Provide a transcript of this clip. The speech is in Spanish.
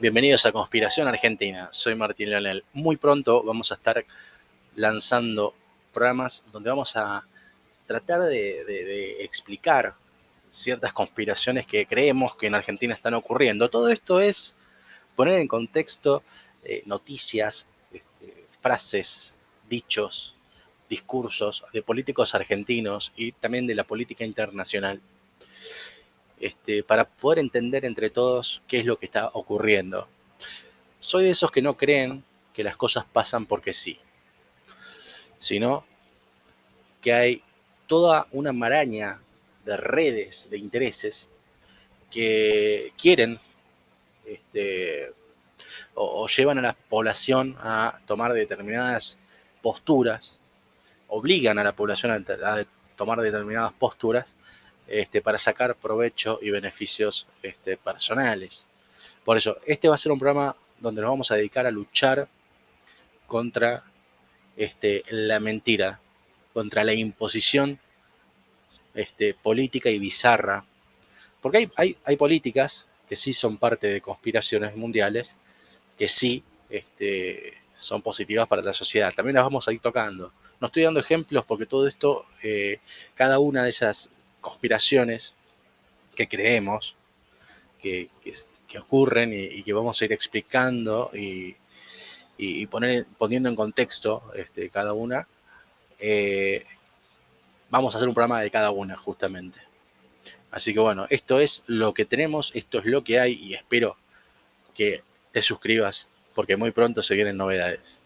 Bienvenidos a Conspiración Argentina. Soy Martín Leonel. Muy pronto vamos a estar lanzando programas donde vamos a tratar de, explicar ciertas conspiraciones que creemos que en Argentina están ocurriendo. Todo esto es poner en contexto eh, noticias, este, frases, dichos, discursos de políticos argentinos y también de la política internacional este, para poder entender entre todos qué es lo que está ocurriendo. Soy de esos que no creen que las cosas pasan porque sí, sino que hay toda una maraña de redes de intereses que quieren este, o, llevan a la población a tomar determinadas posturas, obligan a la población a tomar determinadas posturas este, para sacar provecho y beneficios este, personales. Por eso, este va a ser un programa donde nos vamos a dedicar a luchar contra este, la mentira, contra la imposición política y bizarra. Porque hay, hay, políticas que sí son parte de conspiraciones mundiales, que sí son positivas para la sociedad. También las vamos a ir tocando. No estoy dando ejemplos porque todo esto, eh, cada una de esas conspiraciones que creemos que, ocurren y, que vamos a ir explicando y, poner, poniendo en contexto este, cada una, eh, vamos a hacer un programa de cada una justamente. Así que bueno, esto es lo que tenemos, esto es lo que hay y espero que te suscribas porque muy pronto se vienen novedades.